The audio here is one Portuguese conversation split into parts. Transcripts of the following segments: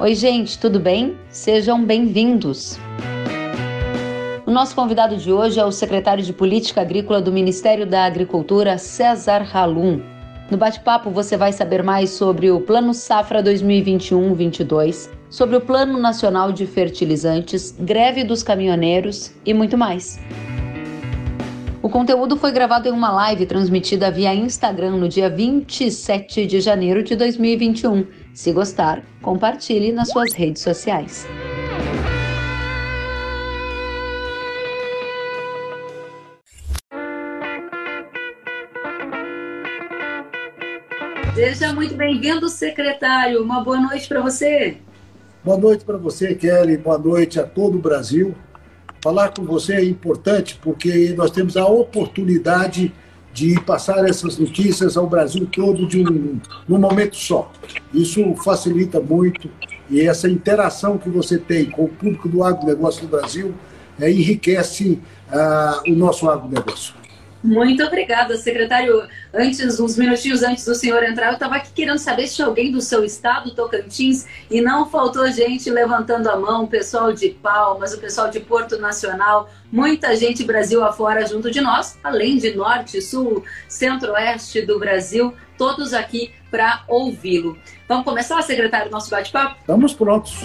Oi, gente, tudo bem? Sejam bem-vindos. O nosso convidado de hoje é o secretário de Política Agrícola do Ministério da Agricultura, César Halum. No bate-papo você vai saber mais sobre o Plano Safra 2021-22, sobre o Plano Nacional de Fertilizantes, greve dos caminhoneiros e muito mais. O conteúdo foi gravado em uma live transmitida via Instagram no dia 27 de janeiro de 2021 se gostar, compartilhe nas suas redes sociais. Seja muito bem-vindo, secretário. Uma boa noite para você. Boa noite para você, Kelly. Boa noite a todo o Brasil. Falar com você é importante porque nós temos a oportunidade de passar essas notícias ao Brasil todo de um, num momento só. Isso facilita muito e essa interação que você tem com o público do agronegócio do Brasil é, enriquece uh, o nosso agronegócio. Muito obrigada, secretário. Antes, uns minutinhos antes do senhor entrar, eu estava aqui querendo saber se alguém do seu estado, Tocantins, e não faltou gente levantando a mão, o pessoal de Palmas, o pessoal de Porto Nacional, muita gente Brasil afora junto de nós, além de norte, sul, centro-oeste do Brasil, todos aqui para ouvi-lo. Vamos começar, secretário, nosso bate-papo? Estamos prontos.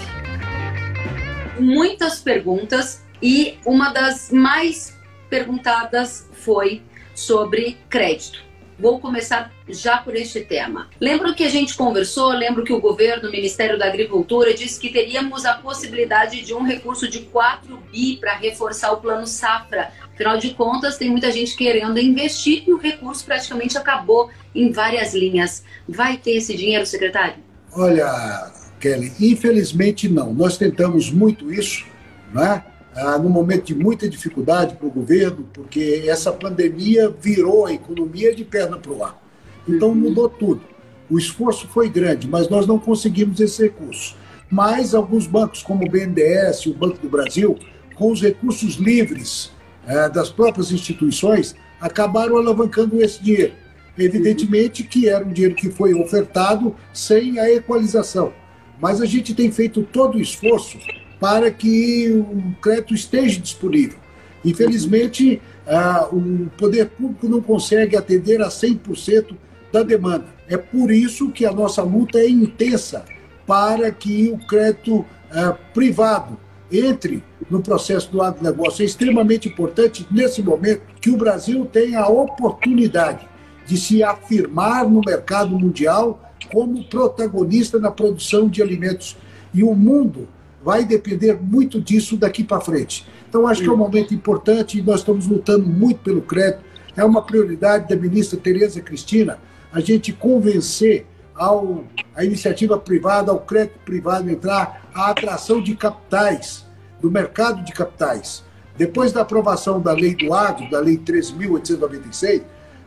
Muitas perguntas e uma das mais perguntadas foi sobre crédito. Vou começar já por este tema. Lembro que a gente conversou, lembro que o governo, o Ministério da Agricultura, disse que teríamos a possibilidade de um recurso de 4 bi para reforçar o plano safra. Afinal de contas, tem muita gente querendo investir e o recurso praticamente acabou em várias linhas. Vai ter esse dinheiro, secretário? Olha, Kelly, infelizmente não. Nós tentamos muito isso, não é? Ah, num momento de muita dificuldade para o governo, porque essa pandemia virou a economia de perna para o ar. Então uhum. mudou tudo. O esforço foi grande, mas nós não conseguimos esse recurso. Mas alguns bancos, como o BNDES o Banco do Brasil, com os recursos livres eh, das próprias instituições, acabaram alavancando esse dinheiro. Evidentemente que era um dinheiro que foi ofertado sem a equalização. Mas a gente tem feito todo o esforço para que o crédito esteja disponível. Infelizmente, ah, o poder público não consegue atender a 100% da demanda. É por isso que a nossa luta é intensa para que o crédito ah, privado entre no processo do agronegócio. É extremamente importante, nesse momento, que o Brasil tenha a oportunidade de se afirmar no mercado mundial como protagonista na produção de alimentos. E o mundo vai depender muito disso daqui para frente. Então, acho que é um momento importante e nós estamos lutando muito pelo crédito. É uma prioridade da ministra Tereza Cristina a gente convencer ao, a iniciativa privada, ao crédito privado entrar, a atração de capitais, do mercado de capitais. Depois da aprovação da lei do agro, da lei 13.896,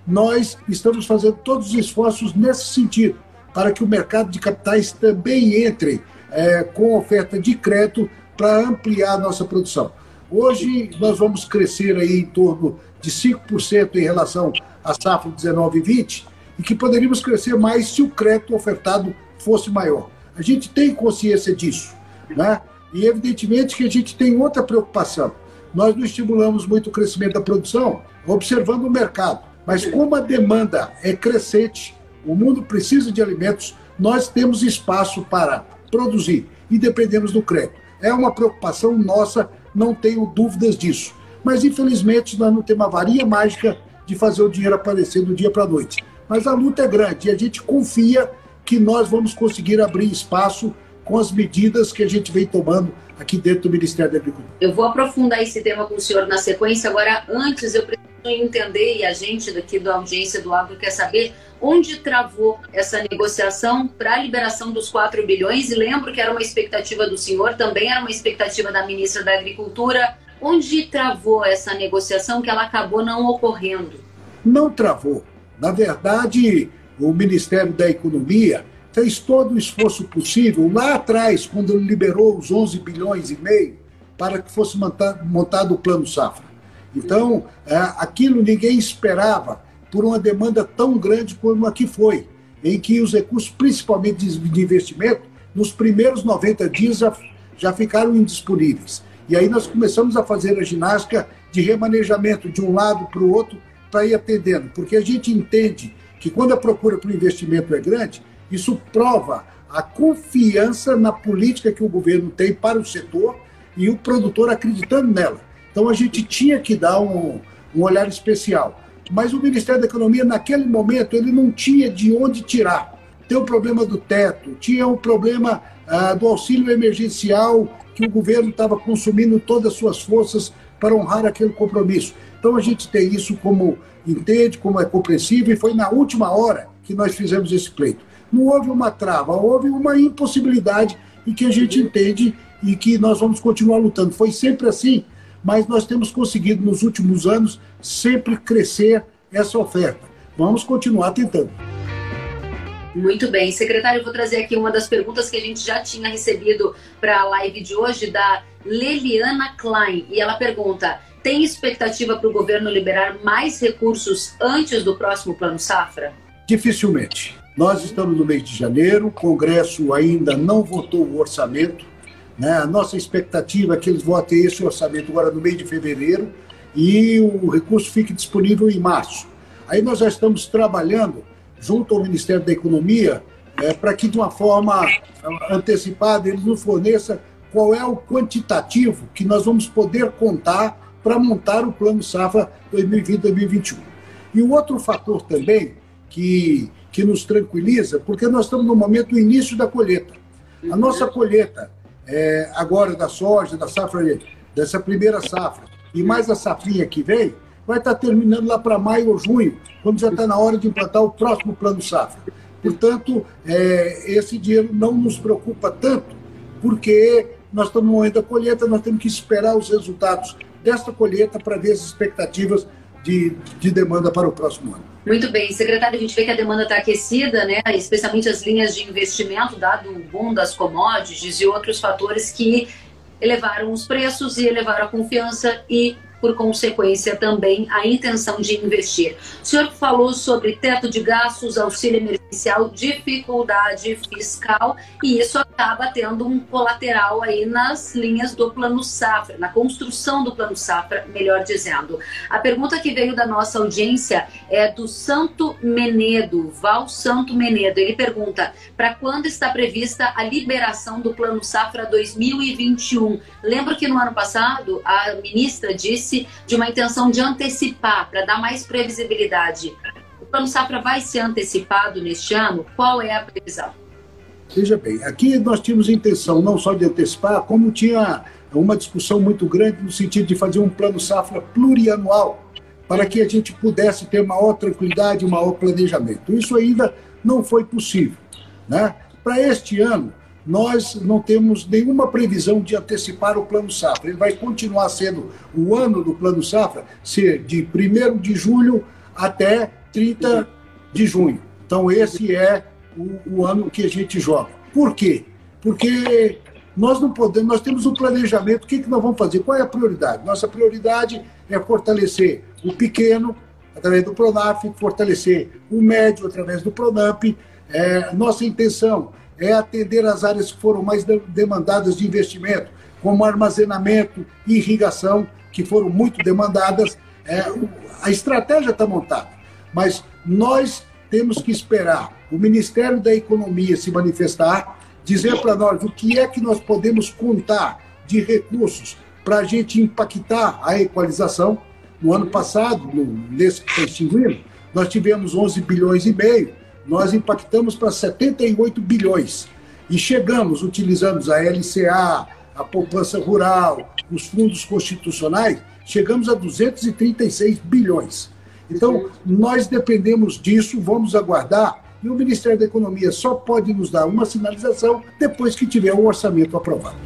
nós estamos fazendo todos os esforços nesse sentido, para que o mercado de capitais também entre é, com oferta de crédito para ampliar a nossa produção. Hoje nós vamos crescer aí em torno de 5% em relação à safra 19 e 20 e que poderíamos crescer mais se o crédito ofertado fosse maior. A gente tem consciência disso, né? E evidentemente que a gente tem outra preocupação. Nós não estimulamos muito o crescimento da produção, observando o mercado. Mas como a demanda é crescente, o mundo precisa de alimentos, nós temos espaço para produzir e dependemos do crédito. É uma preocupação nossa, não tenho dúvidas disso. Mas, infelizmente, nós não temos a varinha mágica de fazer o dinheiro aparecer do dia para a noite. Mas a luta é grande e a gente confia que nós vamos conseguir abrir espaço com as medidas que a gente vem tomando aqui dentro do Ministério da Agricultura. Eu vou aprofundar esse tema com o senhor na sequência. Agora, antes, eu preciso entender, e a gente daqui da audiência do Agro quer saber, onde travou essa negociação para a liberação dos 4 bilhões. E lembro que era uma expectativa do senhor, também era uma expectativa da ministra da Agricultura. Onde travou essa negociação que ela acabou não ocorrendo? Não travou. Na verdade, o Ministério da Economia fez todo o esforço possível lá atrás, quando liberou os 11 bilhões e meio para que fosse montado o Plano Safra. Então, é, aquilo ninguém esperava por uma demanda tão grande como a que foi, em que os recursos, principalmente de investimento, nos primeiros 90 dias já, já ficaram indisponíveis. E aí nós começamos a fazer a ginástica de remanejamento de um lado para o outro para ir atendendo, porque a gente entende que quando a procura para o investimento é grande, isso prova a confiança na política que o governo tem para o setor e o produtor acreditando nela. Então a gente tinha que dar um, um olhar especial. Mas o Ministério da Economia, naquele momento, ele não tinha de onde tirar. Tem o problema do teto, tinha o problema ah, do auxílio emergencial, que o governo estava consumindo todas as suas forças para honrar aquele compromisso. Então a gente tem isso como entende, como é compreensível, e foi na última hora que nós fizemos esse pleito. Não houve uma trava, houve uma impossibilidade e que a gente entende e que nós vamos continuar lutando. Foi sempre assim, mas nós temos conseguido nos últimos anos sempre crescer essa oferta. Vamos continuar tentando. Muito bem. Secretário, eu vou trazer aqui uma das perguntas que a gente já tinha recebido para a live de hoje, da Leliana Klein. E ela pergunta: tem expectativa para o governo liberar mais recursos antes do próximo Plano Safra? Dificilmente. Nós estamos no mês de janeiro, o Congresso ainda não votou o orçamento. Né? A nossa expectativa é que eles votem esse orçamento agora no mês de fevereiro e o recurso fique disponível em março. Aí nós já estamos trabalhando junto ao Ministério da Economia é, para que, de uma forma antecipada, eles nos forneçam qual é o quantitativo que nós vamos poder contar para montar o Plano Safra 2020-2021. E o outro fator também que, que nos tranquiliza, porque nós estamos no momento do início da colheita. A nossa colheita, é, agora da soja, da safra, dessa primeira safra, e mais a safrinha que vem, vai estar terminando lá para maio ou junho, quando já está na hora de implantar o próximo plano safra. Portanto, é, esse dinheiro não nos preocupa tanto, porque nós estamos no momento da colheita, nós temos que esperar os resultados desta colheita para ver as expectativas de, de demanda para o próximo ano. Muito bem, secretário, a gente vê que a demanda está aquecida, né? especialmente as linhas de investimento, dado o boom das commodities e outros fatores que elevaram os preços e elevaram a confiança e por consequência também a intenção de investir. O senhor falou sobre teto de gastos, auxílio emergencial, dificuldade fiscal e isso acaba tendo um colateral aí nas linhas do Plano Safra, na construção do Plano Safra, melhor dizendo. A pergunta que veio da nossa audiência é do Santo Menedo, Val Santo Menedo. Ele pergunta: para quando está prevista a liberação do Plano Safra 2021? Lembro que no ano passado a ministra disse de uma intenção de antecipar, para dar mais previsibilidade. O Plano Safra vai ser antecipado neste ano? Qual é a previsão? Veja bem, aqui nós tínhamos intenção não só de antecipar, como tinha uma discussão muito grande no sentido de fazer um plano safra plurianual, para que a gente pudesse ter maior tranquilidade maior planejamento. Isso ainda não foi possível. Né? Para este ano, nós não temos nenhuma previsão de antecipar o Plano Safra. Ele vai continuar sendo o ano do Plano Safra, ser de 1 de julho até 30 de junho. Então, esse é o, o ano que a gente joga. Por quê? Porque nós não podemos, nós temos um planejamento, o que, que nós vamos fazer? Qual é a prioridade? Nossa prioridade é fortalecer o pequeno, através do Pronaf, fortalecer o médio através do Pronamp. É, nossa intenção é atender as áreas que foram mais demandadas de investimento, como armazenamento e irrigação, que foram muito demandadas. É, a estratégia está montada, mas nós temos que esperar o Ministério da Economia se manifestar, dizer para nós o que é que nós podemos contar de recursos para a gente impactar a equalização. No ano passado, no, nesse que está extinguindo, nós tivemos 11 bilhões e meio nós impactamos para 78 bilhões. E chegamos, utilizamos a LCA, a poupança rural, os fundos constitucionais, chegamos a 236 bilhões. Então, nós dependemos disso, vamos aguardar, e o Ministério da Economia só pode nos dar uma sinalização depois que tiver o orçamento aprovado.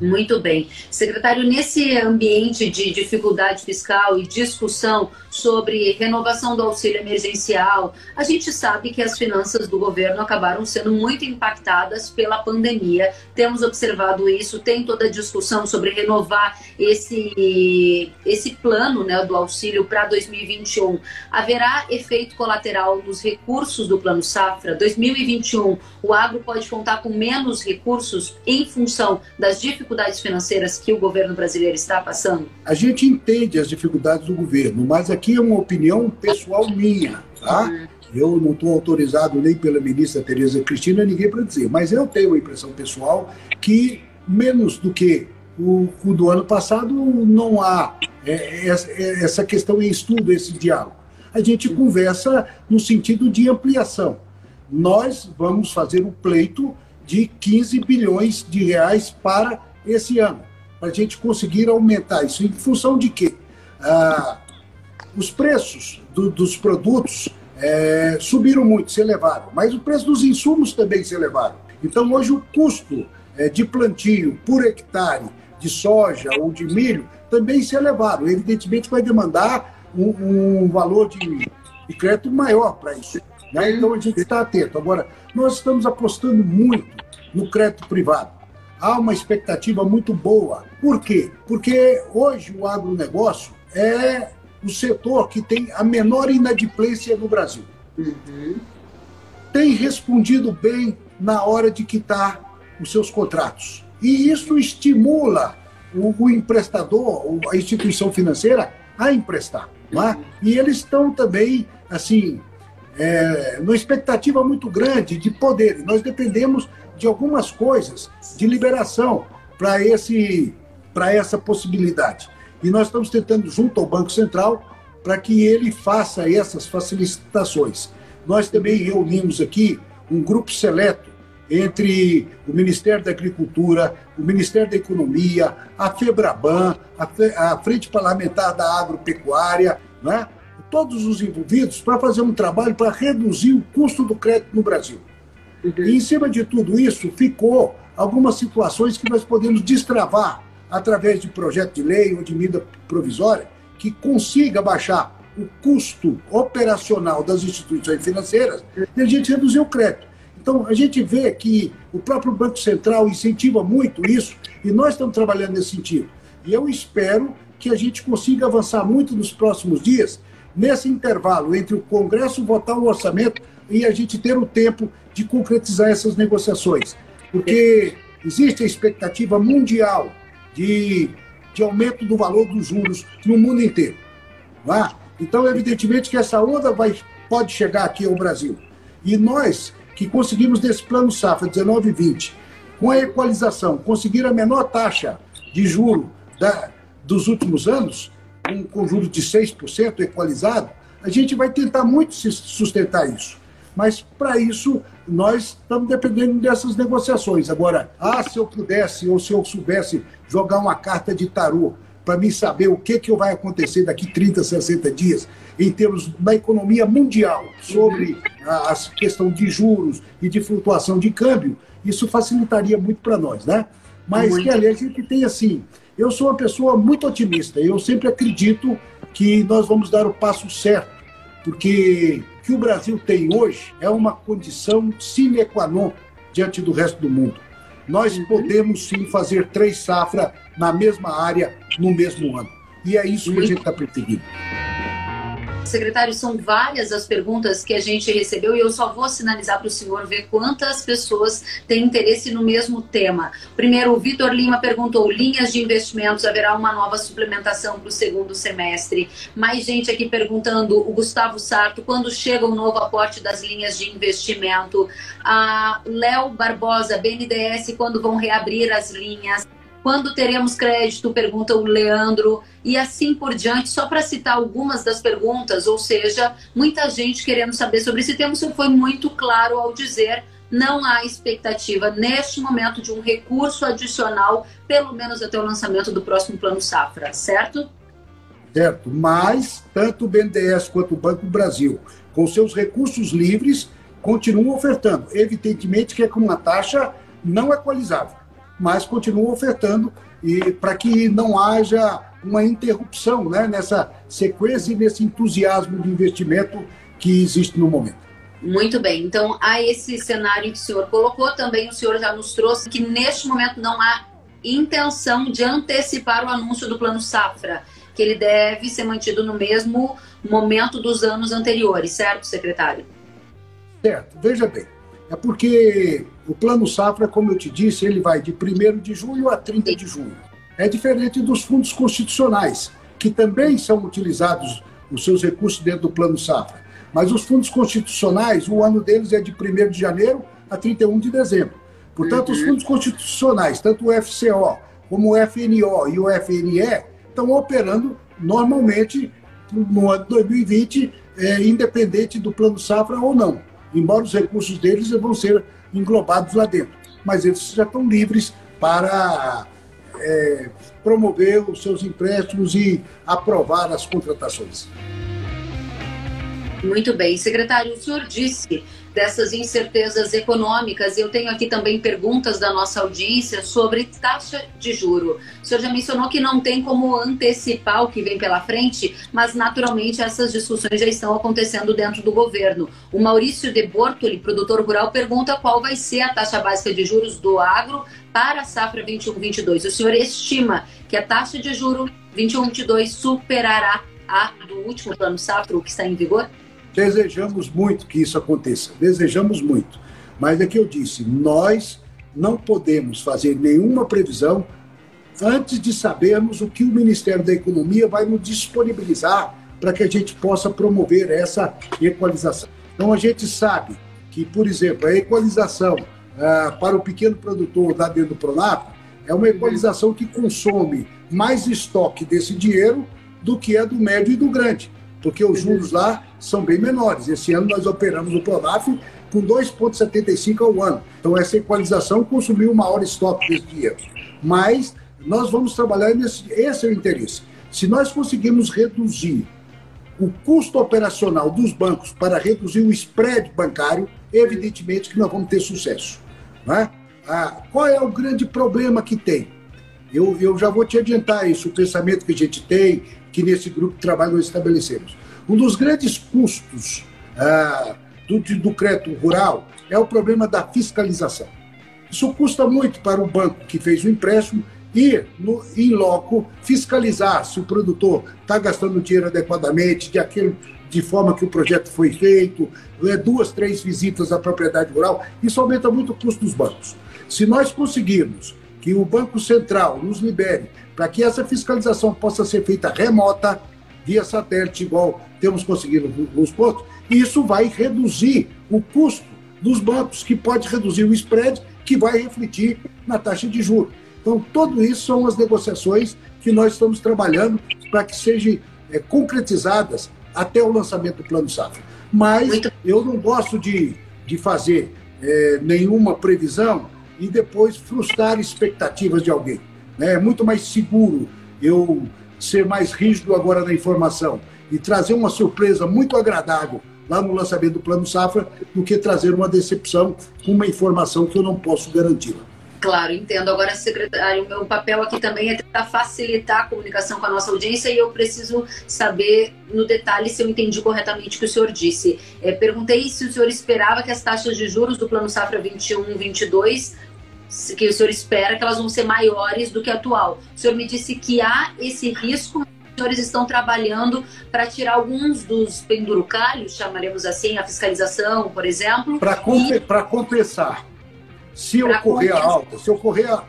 Muito bem. Secretário, nesse ambiente de dificuldade fiscal e discussão sobre renovação do auxílio emergencial. A gente sabe que as finanças do governo acabaram sendo muito impactadas pela pandemia. Temos observado isso, tem toda a discussão sobre renovar esse, esse plano né, do auxílio para 2021. Haverá efeito colateral nos recursos do Plano Safra? 2021, o agro pode contar com menos recursos em função das dificuldades financeiras que o governo brasileiro está passando? A gente entende as dificuldades do governo, mas aqui é uma opinião pessoal minha, tá? Eu não estou autorizado nem pela ministra Tereza Cristina, ninguém para dizer, mas eu tenho a impressão pessoal que menos do que o, o do ano passado não há é, é, essa questão em estudo, esse diálogo. A gente conversa no sentido de ampliação. Nós vamos fazer o pleito de 15 bilhões de reais para esse ano, para a gente conseguir aumentar isso. Em função de quê? Ah, os preços do, dos produtos é, subiram muito, se elevaram, mas o preço dos insumos também se elevaram. Então, hoje, o custo é, de plantio por hectare de soja ou de milho também se elevaram. Evidentemente, vai demandar um, um valor de, de, crédito maior para isso. Né? Então, a gente está atento. Agora, nós estamos apostando muito no crédito privado. Há uma expectativa muito boa. Por quê? Porque hoje o agronegócio é o setor que tem a menor inadimplência no Brasil. Uhum. Tem respondido bem na hora de quitar os seus contratos. E isso estimula o, o emprestador, a instituição financeira, a emprestar. É? E eles estão também, assim, é, numa expectativa muito grande de poder. Nós dependemos de algumas coisas de liberação para esse para essa possibilidade. E nós estamos tentando, junto ao Banco Central, para que ele faça essas facilitações. Nós também reunimos aqui um grupo seleto entre o Ministério da Agricultura, o Ministério da Economia, a FEBRABAN, a, Frente Parlamentar da Agropecuária, né? todos os envolvidos para fazer um trabalho para reduzir o custo do crédito no Brasil. E em cima de tudo isso, ficou algumas situações que nós podemos destravar através de projeto de lei ou de medida provisória que consiga baixar o custo operacional das instituições financeiras e a gente reduzir o crédito. Então, a gente vê que o próprio Banco Central incentiva muito isso e nós estamos trabalhando nesse sentido. E eu espero que a gente consiga avançar muito nos próximos dias, nesse intervalo entre o Congresso votar o orçamento e a gente ter o tempo de concretizar essas negociações. Porque existe a expectativa mundial de, de aumento do valor dos juros no mundo inteiro. É? Então, evidentemente que essa onda vai, pode chegar aqui ao Brasil. E nós, que conseguimos nesse plano safra 19 e 20, com a equalização, conseguir a menor taxa de juro da, dos últimos anos, um conjunto de 6% equalizado, a gente vai tentar muito sustentar isso. Mas, para isso, nós estamos dependendo dessas negociações. Agora, ah, se eu pudesse ou se eu soubesse jogar uma carta de tarô para mim saber o que, que vai acontecer daqui 30, 60 dias em termos da economia mundial, sobre a, a questão de juros e de flutuação de câmbio, isso facilitaria muito para nós, né? Mas, muito. que aliás, a gente tem assim, eu sou uma pessoa muito otimista, eu sempre acredito que nós vamos dar o passo certo, porque que o Brasil tem hoje é uma condição sine qua non diante do resto do mundo. Nós uhum. podemos sim fazer três safras na mesma área no mesmo ano. E é isso que a gente está perseguindo. Secretário, são várias as perguntas que a gente recebeu e eu só vou sinalizar para o senhor ver quantas pessoas têm interesse no mesmo tema. Primeiro, o Vitor Lima perguntou: linhas de investimentos, haverá uma nova suplementação para o segundo semestre? Mais gente aqui perguntando: o Gustavo Sarto, quando chega o novo aporte das linhas de investimento? A Léo Barbosa, BNDES, quando vão reabrir as linhas? Quando teremos crédito? Pergunta o Leandro. E assim por diante, só para citar algumas das perguntas, ou seja, muita gente querendo saber sobre esse tema. O senhor foi muito claro ao dizer não há expectativa neste momento de um recurso adicional, pelo menos até o lançamento do próximo Plano Safra, certo? Certo, mas tanto o BNDES quanto o Banco do Brasil, com seus recursos livres, continuam ofertando. Evidentemente que é com uma taxa não equalizável mas continuam ofertando e para que não haja uma interrupção né, nessa, sequência e nesse entusiasmo de investimento que existe no momento. Muito bem. Então, a esse cenário que o senhor colocou, também o senhor já nos trouxe que neste momento não há intenção de antecipar o anúncio do Plano Safra, que ele deve ser mantido no mesmo momento dos anos anteriores, certo, secretário? Certo. Veja bem, é porque o Plano Safra, como eu te disse, ele vai de 1 de julho a 30 de junho. É diferente dos fundos constitucionais, que também são utilizados os seus recursos dentro do Plano Safra. Mas os fundos constitucionais, o ano deles é de 1 de janeiro a 31 de dezembro. Portanto, uhum. os fundos constitucionais, tanto o FCO como o FNO e o FNE, estão operando normalmente no ano 2020, é, independente do plano safra ou não. Embora os recursos deles vão ser englobados lá dentro. Mas eles já estão livres para é, promover os seus empréstimos e aprovar as contratações. Muito bem. Secretário, o senhor disse dessas incertezas econômicas. Eu tenho aqui também perguntas da nossa audiência sobre taxa de juro. O senhor já mencionou que não tem como antecipar o que vem pela frente, mas naturalmente essas discussões já estão acontecendo dentro do governo. O Maurício de Bortoli, produtor rural, pergunta qual vai ser a taxa básica de juros do agro para a safra 21-22. O senhor estima que a taxa de juro 21-22 superará a do último plano safra, o que está em vigor? Desejamos muito que isso aconteça, desejamos muito. Mas é que eu disse, nós não podemos fazer nenhuma previsão antes de sabermos o que o Ministério da Economia vai nos disponibilizar para que a gente possa promover essa equalização. Então a gente sabe que, por exemplo, a equalização ah, para o pequeno produtor lá dentro do Pronaf é uma equalização que consome mais estoque desse dinheiro do que a do médio e do grande porque os juros lá são bem menores. Esse ano nós operamos o Pronaf com 2,75 ao ano. Então, essa equalização consumiu o maior estoque desse dinheiro. Mas nós vamos trabalhar nesse. Esse é o interesse. Se nós conseguirmos reduzir o custo operacional dos bancos para reduzir o spread bancário, evidentemente que nós vamos ter sucesso. Né? Ah, qual é o grande problema que tem? Eu, eu já vou te adiantar isso, o pensamento que a gente tem, que nesse grupo de trabalho nós estabelecemos. Um dos grandes custos ah, do, do crédito rural é o problema da fiscalização. Isso custa muito para o banco que fez o empréstimo ir no, em loco fiscalizar se o produtor está gastando dinheiro adequadamente, de, aquele, de forma que o projeto foi feito, é, duas, três visitas à propriedade rural. Isso aumenta muito o custo dos bancos. Se nós conseguirmos que o Banco Central nos libere para que essa fiscalização possa ser feita remota, via satélite, igual temos conseguido nos pontos, isso vai reduzir o custo dos bancos, que pode reduzir o spread, que vai refletir na taxa de juros. Então, tudo isso são as negociações que nós estamos trabalhando para que sejam é, concretizadas até o lançamento do Plano Safra. Mas eu não gosto de, de fazer é, nenhuma previsão e depois frustrar expectativas de alguém. Né? É muito mais seguro eu ser mais rígido agora na informação e trazer uma surpresa muito agradável lá no lançamento do Plano Safra do que trazer uma decepção com uma informação que eu não posso garantir. Claro, entendo. Agora, secretário, meu papel aqui também é tentar facilitar a comunicação com a nossa audiência e eu preciso saber no detalhe se eu entendi corretamente o que o senhor disse. É, perguntei se o senhor esperava que as taxas de juros do Plano Safra 21-22 que o senhor espera que elas vão ser maiores do que a atual. O senhor me disse que há esse risco, os senhores estão trabalhando para tirar alguns dos pendurucalhos, chamaremos assim, a fiscalização, por exemplo. Para e... compensar. Se ocorrer compensar. a alta, se ocorrer a,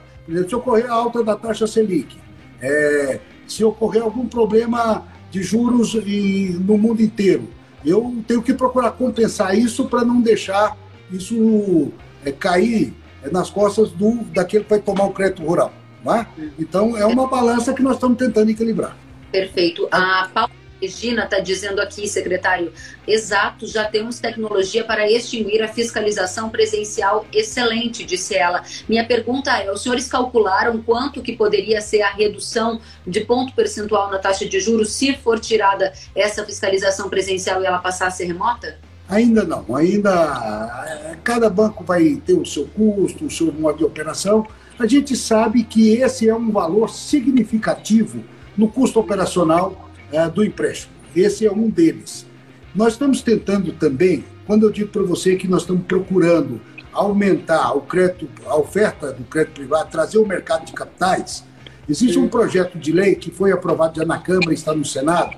se ocorrer a alta da taxa Selic, é, se ocorrer algum problema de juros e, no mundo inteiro, eu tenho que procurar compensar isso para não deixar isso é, cair é nas costas do, daquele que vai tomar o crédito rural. É? Então, é uma balança que nós estamos tentando equilibrar. Perfeito. A Paula Regina está dizendo aqui, secretário, exato, já temos tecnologia para extinguir a fiscalização presencial excelente, disse ela. Minha pergunta é, os senhores calcularam quanto que poderia ser a redução de ponto percentual na taxa de juros se for tirada essa fiscalização presencial e ela passar a ser remota? Ainda não, ainda cada banco vai ter o seu custo, o seu modo de operação. A gente sabe que esse é um valor significativo no custo operacional uh, do empréstimo. Esse é um deles. Nós estamos tentando também, quando eu digo para você que nós estamos procurando aumentar o crédito, a oferta do crédito privado, trazer o mercado de capitais, existe um projeto de lei que foi aprovado já na Câmara e está no Senado.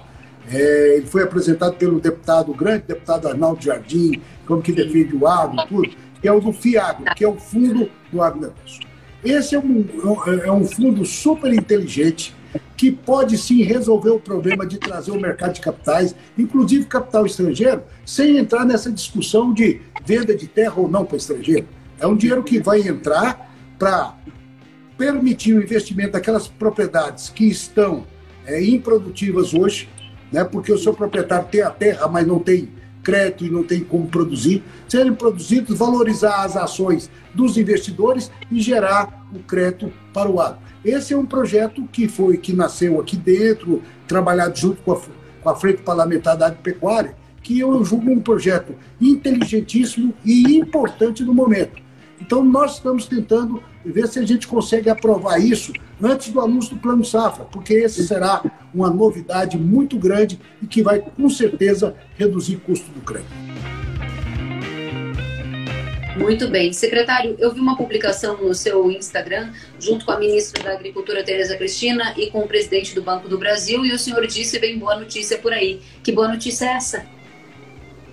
É, ele foi apresentado pelo deputado, o grande deputado Arnaldo Jardim, como que defende o agro, tudo, que é o do FIAGRO, que é o Fundo do Agronegócio. Esse é um, é um fundo super inteligente que pode sim resolver o problema de trazer o mercado de capitais, inclusive capital estrangeiro, sem entrar nessa discussão de venda de terra ou não para estrangeiro. É um dinheiro que vai entrar para permitir o investimento daquelas propriedades que estão é, improdutivas hoje, né, porque o seu proprietário tem a terra, mas não tem crédito e não tem como produzir, serem produzidos, valorizar as ações dos investidores e gerar o crédito para o agro. Esse é um projeto que foi que nasceu aqui dentro, trabalhado junto com a, com a Frente Parlamentar da Agropecuária, que eu julgo um projeto inteligentíssimo e importante no momento. Então, nós estamos tentando ver se a gente consegue aprovar isso antes do anúncio do Plano Safra, porque esse será uma novidade muito grande e que vai, com certeza, reduzir o custo do crédito. Muito bem. Secretário, eu vi uma publicação no seu Instagram, junto com a ministra da Agricultura, Tereza Cristina, e com o presidente do Banco do Brasil, e o senhor disse, bem boa notícia por aí. Que boa notícia é essa?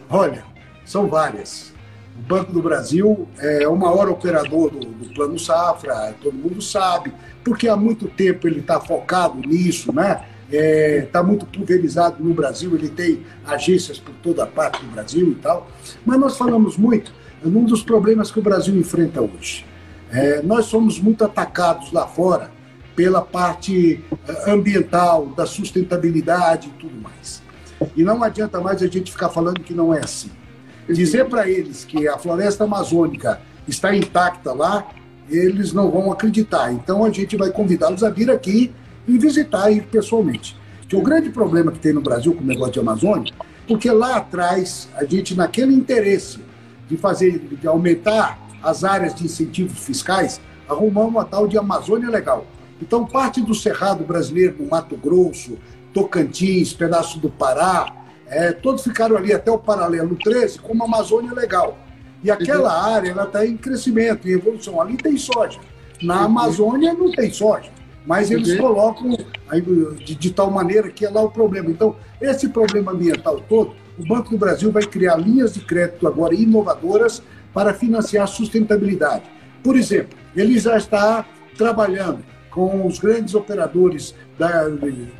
Olha, são várias. O Banco do Brasil é o maior operador do, do Plano Safra, todo mundo sabe, porque há muito tempo ele está focado nisso, né? Está é, tá muito pulverizado no Brasil, ele tem agências por toda parte do Brasil e tal. Mas nós falamos muito num dos problemas que o Brasil enfrenta hoje. É, nós somos muito atacados lá fora pela parte é, ambiental, da sustentabilidade e tudo mais. E não adianta mais a gente ficar falando que não é assim. Dizer para eles que a floresta amazônica está intacta lá, eles não vão acreditar. Então a gente vai convidá-los a vir aqui e visitar aí pessoalmente. Que o grande problema que tem no Brasil com o negócio de Amazônia, porque lá atrás a gente naquele interesse de fazer, de aumentar as áreas de incentivos fiscais, arrumar uma tal de Amazônia Legal. Então, parte do Cerrado brasileiro, no Mato Grosso, Tocantins, pedaço do Pará, é, todos ficaram ali até o paralelo 13 com uma Amazônia Legal. E aquela área ela está em crescimento, em evolução. Ali tem soja. Na Amazônia não tem soja. Mas eles colocam aí, de, de tal maneira que é lá o problema. Então, esse problema ambiental todo o Banco do Brasil vai criar linhas de crédito agora inovadoras para financiar a sustentabilidade. Por exemplo, ele já está trabalhando com os grandes operadores da,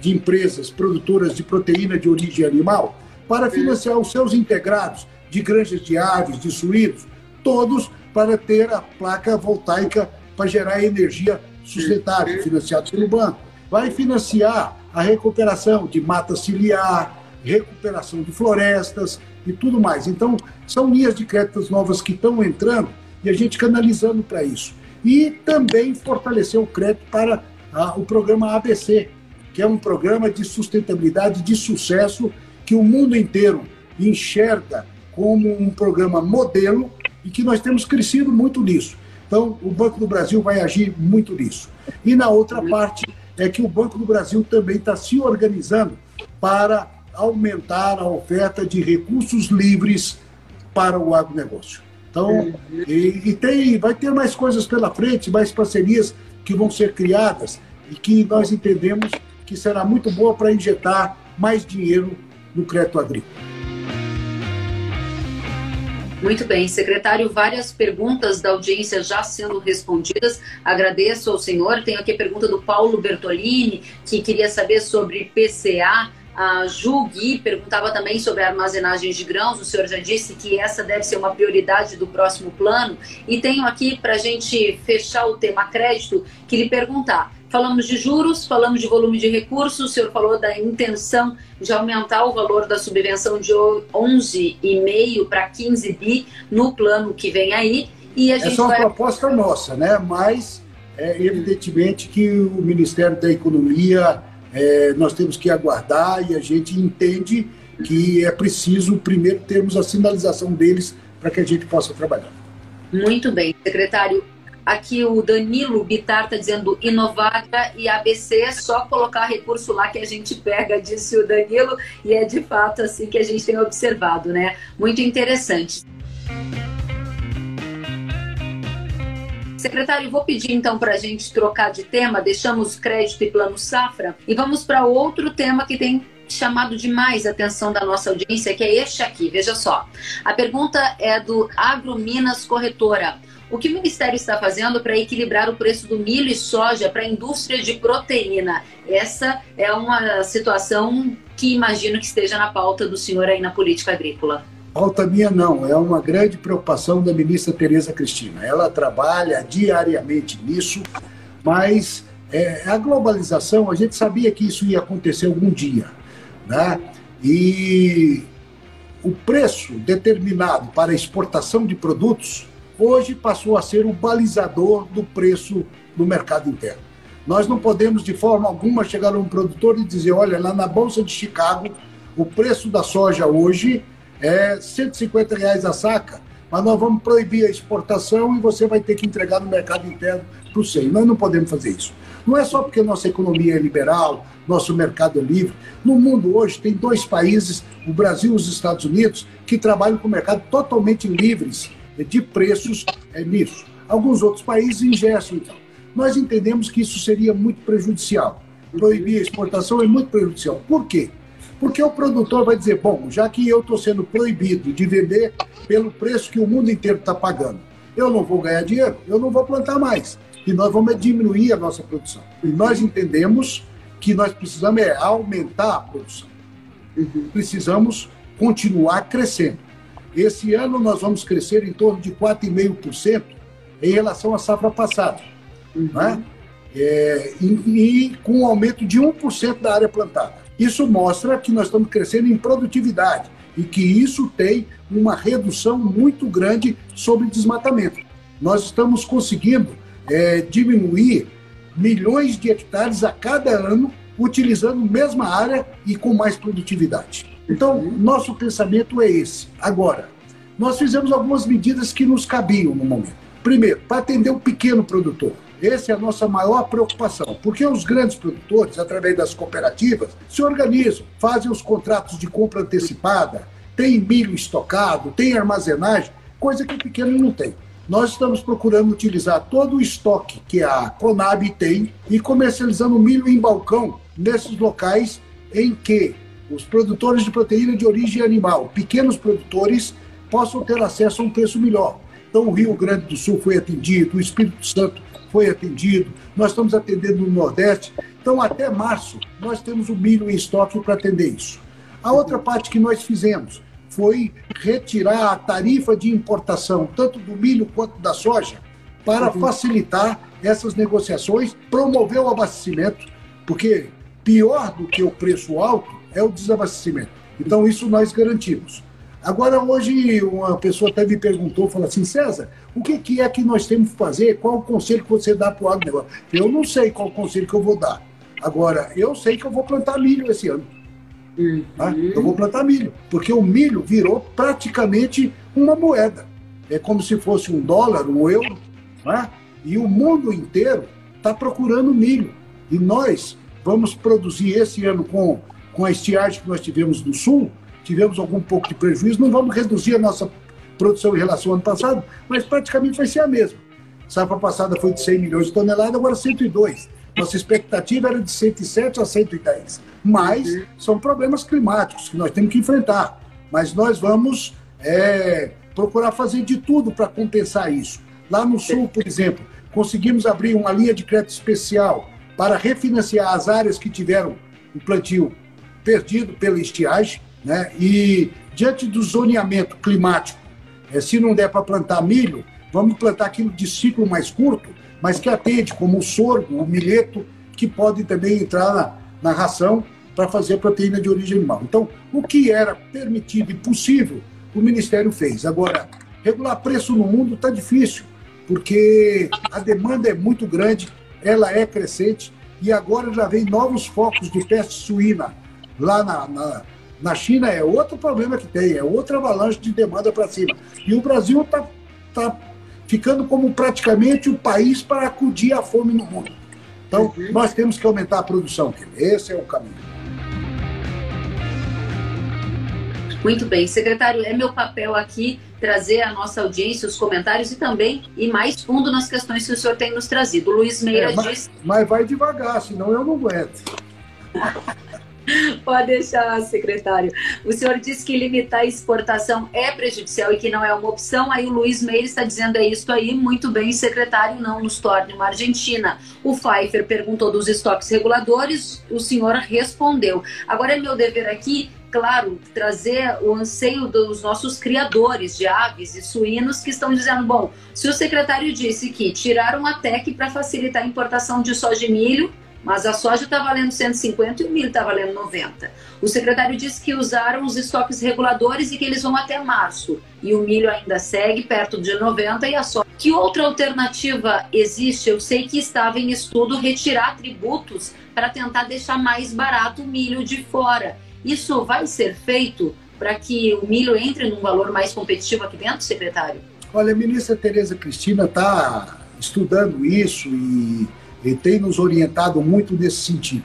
de empresas produtoras de proteína de origem animal para financiar os seus integrados de granjas de aves, de suínos, todos para ter a placa voltaica para gerar energia sustentável, financiado pelo banco. Vai financiar a recuperação de mata ciliar, recuperação de florestas e tudo mais. Então, são linhas de créditos novas que estão entrando e a gente canalizando para isso. E também fortalecer o crédito para ah, o programa ABC, que é um programa de sustentabilidade de sucesso que o mundo inteiro enxerga como um programa modelo e que nós temos crescido muito nisso. Então, o Banco do Brasil vai agir muito nisso. E na outra parte é que o Banco do Brasil também está se organizando para aumentar a oferta de recursos livres para o agronegócio. Então, e, e tem, vai ter mais coisas pela frente, mais parcerias que vão ser criadas e que nós entendemos que será muito boa para injetar mais dinheiro no crédito agrícola. Muito bem, secretário, várias perguntas da audiência já sendo respondidas. Agradeço ao senhor. Tenho aqui a pergunta do Paulo Bertolini, que queria saber sobre PCA a Ju Gui perguntava também sobre armazenagens de grãos. O senhor já disse que essa deve ser uma prioridade do próximo plano. E tenho aqui para a gente fechar o tema crédito que lhe perguntar. Falamos de juros, falamos de volume de recursos, o senhor falou da intenção de aumentar o valor da subvenção de 11,5 para 15 bi no plano que vem aí. E a gente Essa é uma vai... proposta nossa, né? mas é evidentemente que o Ministério da Economia é, nós temos que aguardar e a gente entende que é preciso primeiro termos a sinalização deles para que a gente possa trabalhar. Muito bem, secretário. Aqui o Danilo Bitar está dizendo Inovagra e ABC, é só colocar recurso lá que a gente pega, disse o Danilo, e é de fato assim que a gente tem observado, né? Muito interessante. Secretário, vou pedir então para a gente trocar de tema, deixamos crédito e plano safra e vamos para outro tema que tem chamado demais a atenção da nossa audiência, que é este aqui. Veja só. A pergunta é do Agrominas Corretora. O que o Ministério está fazendo para equilibrar o preço do milho e soja para a indústria de proteína? Essa é uma situação que imagino que esteja na pauta do senhor aí na política agrícola. Pauta minha não, é uma grande preocupação da ministra Tereza Cristina. Ela trabalha diariamente nisso, mas é, a globalização, a gente sabia que isso ia acontecer algum dia. Né? E o preço determinado para exportação de produtos hoje passou a ser o balizador do preço no mercado interno. Nós não podemos, de forma alguma, chegar a um produtor e dizer: olha, lá na Bolsa de Chicago, o preço da soja hoje é 150 reais a saca, mas nós vamos proibir a exportação e você vai ter que entregar no mercado interno para o SEI. Nós não podemos fazer isso. Não é só porque nossa economia é liberal, nosso mercado é livre. No mundo hoje tem dois países, o Brasil e os Estados Unidos, que trabalham com o mercado totalmente livres de preços é, nisso. Alguns outros países ingestam, então. Nós entendemos que isso seria muito prejudicial. Proibir a exportação é muito prejudicial. Por quê? Porque o produtor vai dizer: bom, já que eu estou sendo proibido de vender pelo preço que o mundo inteiro está pagando, eu não vou ganhar dinheiro, eu não vou plantar mais. E nós vamos diminuir a nossa produção. E nós entendemos que nós precisamos é aumentar a produção. Uhum. Precisamos continuar crescendo. Esse ano nós vamos crescer em torno de 4,5% em relação à safra passada. Uhum. Né? É, e, e, com um aumento de 1% da área plantada. Isso mostra que nós estamos crescendo em produtividade e que isso tem uma redução muito grande sobre desmatamento. Nós estamos conseguindo é, diminuir milhões de hectares a cada ano, utilizando a mesma área e com mais produtividade. Então, nosso pensamento é esse. Agora, nós fizemos algumas medidas que nos cabiam no momento. Primeiro, para atender o pequeno produtor. Essa é a nossa maior preocupação, porque os grandes produtores, através das cooperativas, se organizam, fazem os contratos de compra antecipada, tem milho estocado, tem armazenagem, coisa que o pequeno não tem. Nós estamos procurando utilizar todo o estoque que a Conab tem e comercializando milho em balcão nesses locais em que os produtores de proteína de origem animal, pequenos produtores, possam ter acesso a um preço melhor. Então, o Rio Grande do Sul foi atendido, o Espírito Santo foi atendido, nós estamos atendendo no Nordeste. Então, até março, nós temos o milho em estoque para atender isso. A outra parte que nós fizemos foi retirar a tarifa de importação, tanto do milho quanto da soja, para uhum. facilitar essas negociações, promover o abastecimento, porque pior do que o preço alto é o desabastecimento. Então, isso nós garantimos. Agora, hoje, uma pessoa até me perguntou, falou assim, César, o que, que é que nós temos que fazer? Qual o conselho que você dá para o agronegócio? Eu não sei qual o conselho que eu vou dar. Agora, eu sei que eu vou plantar milho esse ano. Uhum. Tá? Eu vou plantar milho, porque o milho virou praticamente uma moeda. É como se fosse um dólar, um euro, tá? e o mundo inteiro está procurando milho. E nós vamos produzir esse ano com, com a estiagem que nós tivemos no sul, tivemos algum pouco de prejuízo, não vamos reduzir a nossa produção em relação ao ano passado, mas praticamente vai ser a mesma. Safra passada foi de 100 milhões de toneladas, agora 102. Nossa expectativa era de 107 a 110. Mas são problemas climáticos que nós temos que enfrentar. Mas nós vamos é, procurar fazer de tudo para compensar isso. Lá no Sul, por exemplo, conseguimos abrir uma linha de crédito especial para refinanciar as áreas que tiveram o plantio perdido pela estiagem. Né? E diante do zoneamento climático, é, se não der para plantar milho, vamos plantar aquilo de ciclo mais curto, mas que atende, como o sorgo, o milheto, que pode também entrar na, na ração para fazer proteína de origem animal. Então, o que era permitido e possível, o Ministério fez. Agora, regular preço no mundo está difícil, porque a demanda é muito grande, ela é crescente, e agora já vem novos focos de peste suína lá na, na na China é outro problema que tem, é outra avalanche de demanda para cima. E o Brasil está tá ficando como praticamente o país para acudir à fome no mundo. Então, uhum. nós temos que aumentar a produção. Esse é o caminho. Muito bem, secretário, é meu papel aqui trazer à nossa audiência os comentários e também ir mais fundo nas questões que o senhor tem nos trazido. O Luiz Meira é, mas, disse. Mas vai devagar, senão eu não aguento. Pode deixar, secretário. O senhor disse que limitar a exportação é prejudicial e que não é uma opção. Aí o Luiz Meire está dizendo é isso aí. Muito bem, secretário, não nos torne uma Argentina. O Pfeiffer perguntou dos estoques reguladores, o senhor respondeu. Agora é meu dever aqui claro, trazer o anseio dos nossos criadores de aves e suínos que estão dizendo: bom, se o secretário disse que tiraram a TEC para facilitar a importação de soja e milho, mas a soja está valendo 150 e o milho está valendo 90. O secretário disse que usaram os estoques reguladores e que eles vão até março. E o milho ainda segue perto de 90 e a soja. Que outra alternativa existe? Eu sei que estava em estudo retirar tributos para tentar deixar mais barato o milho de fora. Isso vai ser feito para que o milho entre num valor mais competitivo aqui dentro, secretário? Olha, a ministra Tereza Cristina está estudando isso e ele tem nos orientado muito nesse sentido.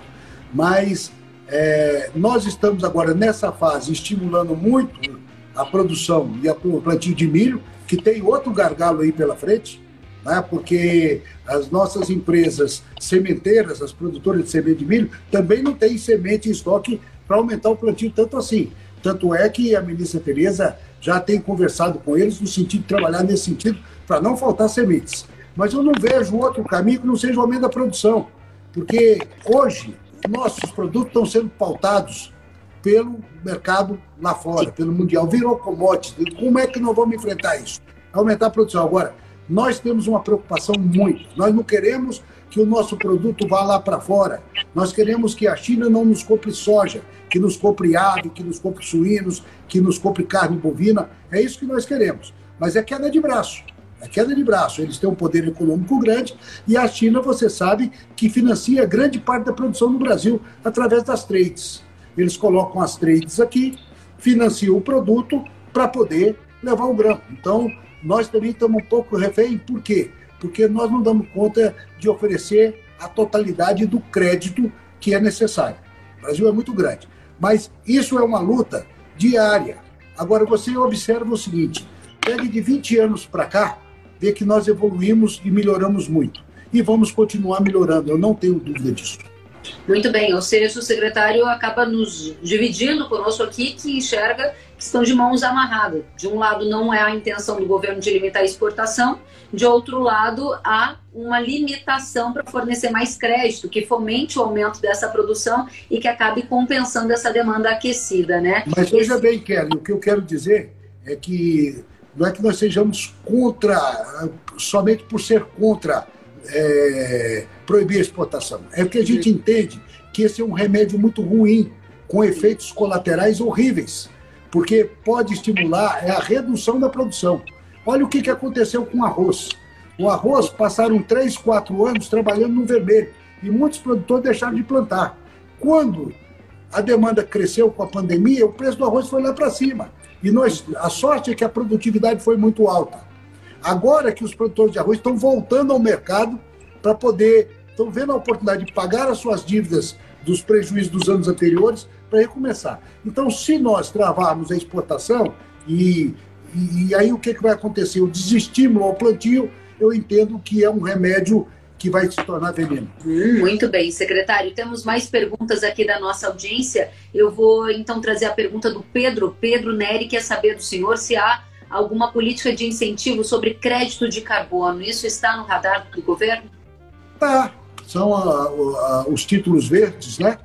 Mas é, nós estamos agora nessa fase estimulando muito a produção e o plantio de milho, que tem outro gargalo aí pela frente, né? porque as nossas empresas sementeiras, as produtoras de semente de milho, também não têm semente em estoque para aumentar o plantio tanto assim. Tanto é que a ministra Tereza já tem conversado com eles no sentido de trabalhar nesse sentido para não faltar sementes. Mas eu não vejo outro caminho que não seja o aumento da produção. Porque hoje, nossos produtos estão sendo pautados pelo mercado lá fora, pelo mundial. Virou commodity. Como é que nós vamos enfrentar isso? Aumentar a produção. Agora, nós temos uma preocupação muito. Nós não queremos que o nosso produto vá lá para fora. Nós queremos que a China não nos compre soja, que nos compre ave, que nos compre suínos, que nos compre carne bovina. É isso que nós queremos. Mas é queda de braço. É queda de braço. Eles têm um poder econômico grande e a China, você sabe, que financia grande parte da produção no Brasil através das trades. Eles colocam as trades aqui, financiam o produto para poder levar o grão. Então, nós também estamos um pouco refém, por quê? Porque nós não damos conta de oferecer a totalidade do crédito que é necessário. O Brasil é muito grande. Mas isso é uma luta diária. Agora, você observa o seguinte: pegue de 20 anos para cá, vê que nós evoluímos e melhoramos muito. E vamos continuar melhorando, eu não tenho dúvida disso. Muito bem, ou seja, o secretário acaba nos dividindo conosco aqui que enxerga que estão de mãos amarradas. De um lado, não é a intenção do governo de limitar a exportação, de outro lado, há uma limitação para fornecer mais crédito, que fomente o aumento dessa produção e que acabe compensando essa demanda aquecida, né? Mas veja bem, Kelly, o que eu quero dizer é que não é que nós sejamos contra, somente por ser contra é, proibir a exportação. É que a gente entende que esse é um remédio muito ruim, com efeitos colaterais horríveis, porque pode estimular é a redução da produção. Olha o que, que aconteceu com o arroz. O arroz passaram 3, 4 anos trabalhando no vermelho e muitos produtores deixaram de plantar. Quando a demanda cresceu com a pandemia, o preço do arroz foi lá para cima. E nós, a sorte é que a produtividade foi muito alta. Agora que os produtores de arroz estão voltando ao mercado para poder, estão vendo a oportunidade de pagar as suas dívidas dos prejuízos dos anos anteriores para recomeçar. Então, se nós travarmos a exportação e, e, e aí o que, que vai acontecer? O desestímulo ao plantio, eu entendo que é um remédio que vai se tornar veneno. Hum, muito bem, secretário. Temos mais perguntas aqui da nossa audiência. Eu vou então trazer a pergunta do Pedro. Pedro Neri quer saber do senhor se há alguma política de incentivo sobre crédito de carbono. Isso está no radar do governo? Tá. São a, a, os títulos verdes, né?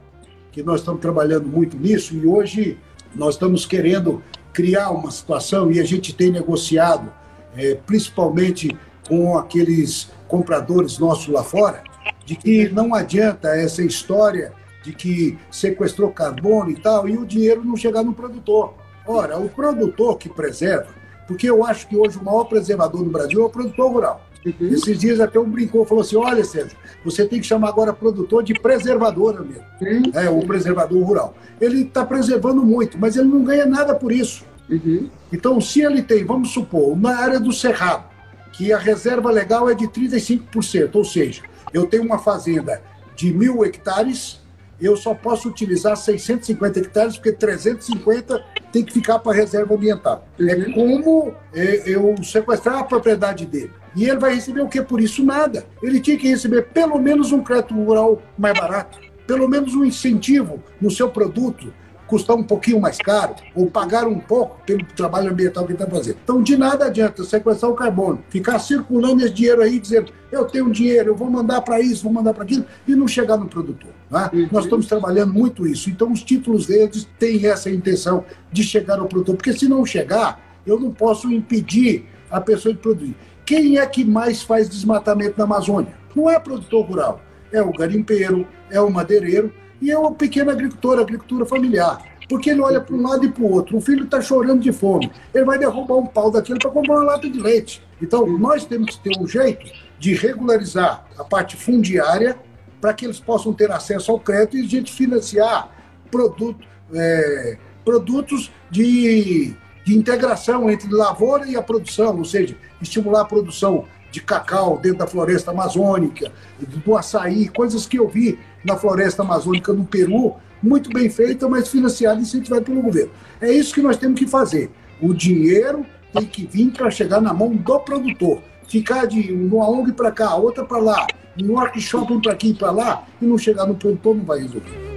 Que nós estamos trabalhando muito nisso e hoje nós estamos querendo criar uma situação e a gente tem negociado, é, principalmente com aqueles compradores nossos lá fora, de que não adianta essa história de que sequestrou carbono e tal, e o dinheiro não chegar no produtor. Ora, o produtor que preserva, porque eu acho que hoje o maior preservador no Brasil é o produtor rural. Uhum. Esses dias até um brincou, falou assim: olha, Sérgio, você tem que chamar agora produtor de preservador mesmo. Uhum. É, o preservador rural. Ele está preservando muito, mas ele não ganha nada por isso. Uhum. Então, se ele tem, vamos supor, na área do cerrado, que a reserva legal é de 35%, ou seja, eu tenho uma fazenda de mil hectares, eu só posso utilizar 650 hectares, porque 350 tem que ficar para reserva ambiental. É uhum. É como eu sequestrar a propriedade dele. E ele vai receber o que por isso? Nada. Ele tinha que receber pelo menos um crédito rural mais barato, pelo menos um incentivo no seu produto, custar um pouquinho mais caro, ou pagar um pouco pelo trabalho ambiental que está fazendo. Então, de nada adianta sequestrar o carbono, ficar circulando esse dinheiro aí, dizendo eu tenho dinheiro, eu vou mandar para isso, vou mandar para aquilo, e não chegar no produtor. Uhum. Nós estamos trabalhando muito isso. Então, os títulos verdes têm essa intenção de chegar ao produtor, porque se não chegar, eu não posso impedir a pessoa de produzir. Quem é que mais faz desmatamento na Amazônia? Não é produtor rural, é o garimpeiro, é o madeireiro, e é o pequeno agricultor, agricultura familiar. Porque ele olha para um lado e para o outro. O filho está chorando de fome. Ele vai derrubar um pau daquilo para comprar uma lata de leite. Então, nós temos que ter um jeito de regularizar a parte fundiária para que eles possam ter acesso ao crédito e a gente financiar produto, é, produtos de, de integração entre lavoura e a produção, ou seja, estimular a produção de cacau dentro da floresta amazônica, do açaí, coisas que eu vi na floresta amazônica no Peru, muito bem feita, mas financiada e incentivada pelo governo. É isso que nós temos que fazer. O dinheiro tem que vir para chegar na mão do produtor. Ficar de uma ONG para cá, outra para lá, um workshop para aqui e para lá, e não chegar no produtor, não vai resolver.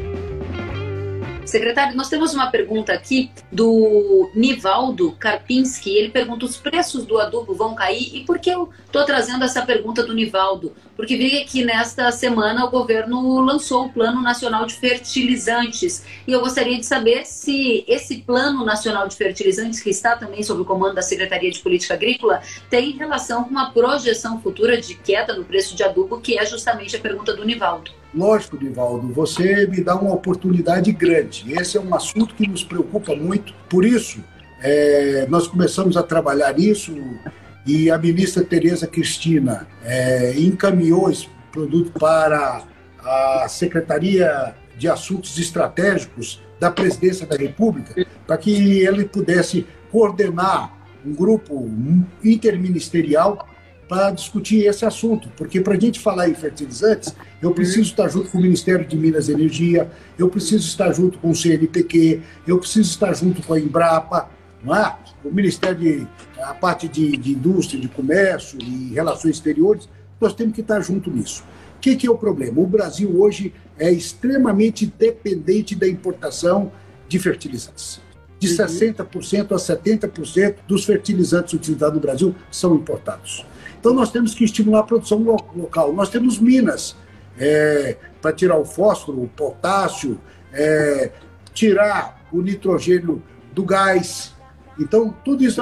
Secretário, nós temos uma pergunta aqui do Nivaldo Karpinski. Ele pergunta: os preços do adubo vão cair? E por que eu estou trazendo essa pergunta do Nivaldo? Porque vi que nesta semana o governo lançou o Plano Nacional de Fertilizantes. E eu gostaria de saber se esse Plano Nacional de Fertilizantes, que está também sob o comando da Secretaria de Política Agrícola, tem relação com uma projeção futura de queda no preço de adubo, que é justamente a pergunta do Nivaldo. Lógico, Divaldo, você me dá uma oportunidade grande. Esse é um assunto que nos preocupa muito. Por isso, é, nós começamos a trabalhar nisso e a ministra Tereza Cristina é, encaminhou esse produto para a Secretaria de Assuntos Estratégicos da Presidência da República, para que ele pudesse coordenar um grupo interministerial para discutir esse assunto, porque para a gente falar em fertilizantes, eu preciso estar junto com o Ministério de Minas e Energia, eu preciso estar junto com o CNPq, eu preciso estar junto com a Embrapa, não é? o Ministério de a parte de, de Indústria, de Comércio e Relações Exteriores, nós temos que estar junto nisso. O que, que é o problema? O Brasil hoje é extremamente dependente da importação de fertilizantes. De 60% uhum. a 70% dos fertilizantes utilizados no Brasil são importados. Então nós temos que estimular a produção local. Nós temos minas é, para tirar o fósforo, o potássio, é, tirar o nitrogênio do gás. Então, tudo isso.